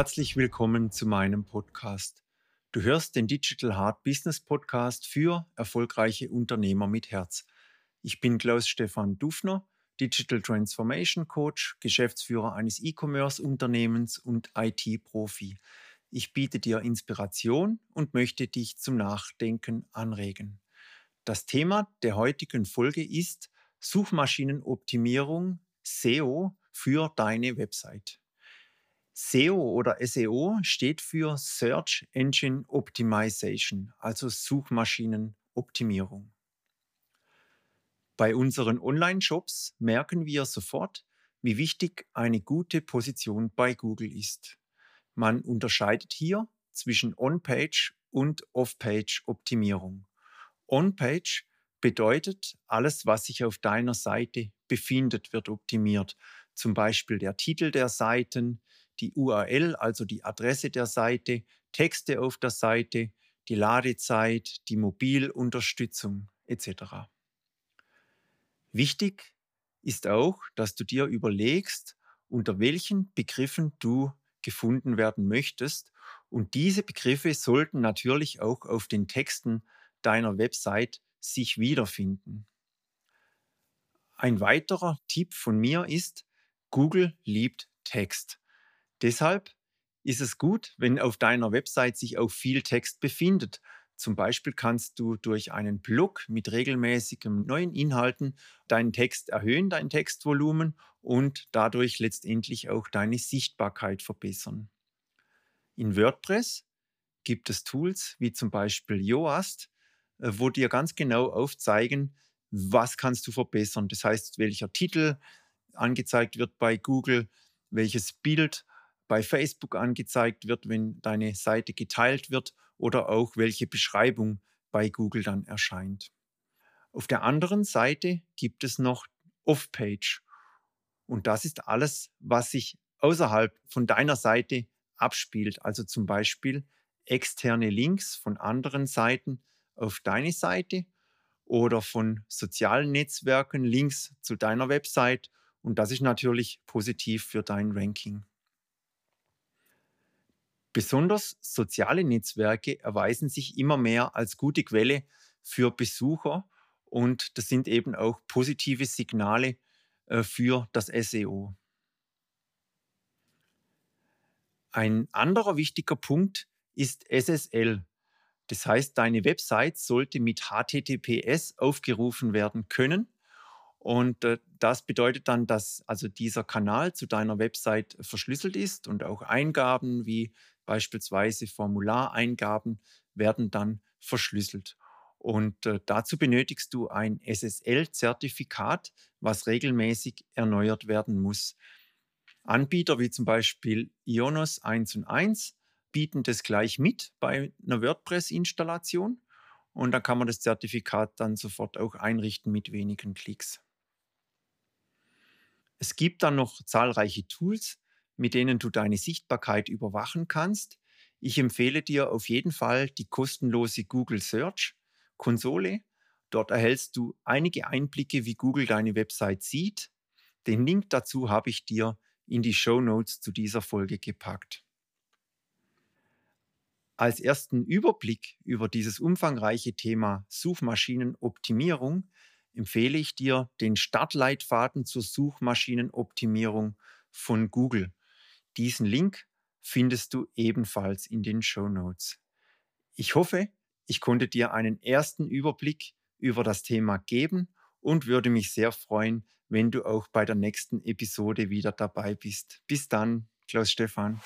Herzlich willkommen zu meinem Podcast. Du hörst den Digital Hard Business Podcast für erfolgreiche Unternehmer mit Herz. Ich bin Klaus Stefan Dufner, Digital Transformation Coach, Geschäftsführer eines E-Commerce-Unternehmens und IT-Profi. Ich biete dir Inspiration und möchte dich zum Nachdenken anregen. Das Thema der heutigen Folge ist Suchmaschinenoptimierung SEO für deine Website. SEO oder SEO steht für Search Engine Optimization, also Suchmaschinenoptimierung. Bei unseren Online-Shops merken wir sofort, wie wichtig eine gute Position bei Google ist. Man unterscheidet hier zwischen On-Page und Off-Page-Optimierung. On-Page bedeutet, alles, was sich auf deiner Seite befindet, wird optimiert. Zum Beispiel der Titel der Seiten, die URL, also die Adresse der Seite, Texte auf der Seite, die Ladezeit, die Mobilunterstützung etc. Wichtig ist auch, dass du dir überlegst, unter welchen Begriffen du gefunden werden möchtest. Und diese Begriffe sollten natürlich auch auf den Texten deiner Website sich wiederfinden. Ein weiterer Tipp von mir ist, Google liebt Text. Deshalb ist es gut, wenn auf deiner Website sich auch viel Text befindet. Zum Beispiel kannst du durch einen Blog mit regelmäßigen neuen Inhalten deinen Text erhöhen, dein Textvolumen und dadurch letztendlich auch deine Sichtbarkeit verbessern. In WordPress gibt es Tools wie zum Beispiel Yoast, äh, wo dir ganz genau aufzeigen, was kannst du verbessern. Das heißt, welcher Titel angezeigt wird bei Google, welches Bild bei Facebook angezeigt wird, wenn deine Seite geteilt wird oder auch welche Beschreibung bei Google dann erscheint. Auf der anderen Seite gibt es noch Off-Page. Und das ist alles, was sich außerhalb von deiner Seite abspielt. Also zum Beispiel externe Links von anderen Seiten auf deine Seite oder von sozialen Netzwerken Links zu deiner Website. Und das ist natürlich positiv für dein Ranking. Besonders soziale Netzwerke erweisen sich immer mehr als gute Quelle für Besucher und das sind eben auch positive Signale äh, für das SEO. Ein anderer wichtiger Punkt ist SSL. Das heißt, deine Website sollte mit HTTPS aufgerufen werden können. Und äh, das bedeutet dann, dass also dieser Kanal zu deiner Website verschlüsselt ist und auch Eingaben wie beispielsweise Formulareingaben werden dann verschlüsselt. Und äh, dazu benötigst du ein SSL-Zertifikat, was regelmäßig erneuert werden muss. Anbieter wie zum Beispiel Ionos 1 und 1 bieten das gleich mit bei einer WordPress-Installation. Und da kann man das Zertifikat dann sofort auch einrichten mit wenigen Klicks. Es gibt dann noch zahlreiche Tools, mit denen du deine Sichtbarkeit überwachen kannst. Ich empfehle dir auf jeden Fall die kostenlose Google Search Konsole. Dort erhältst du einige Einblicke, wie Google deine Website sieht. Den Link dazu habe ich dir in die Show Notes zu dieser Folge gepackt. Als ersten Überblick über dieses umfangreiche Thema Suchmaschinenoptimierung empfehle ich dir den Startleitfaden zur Suchmaschinenoptimierung von Google. Diesen Link findest du ebenfalls in den Show Notes. Ich hoffe, ich konnte dir einen ersten Überblick über das Thema geben und würde mich sehr freuen, wenn du auch bei der nächsten Episode wieder dabei bist. Bis dann, Klaus Stefan.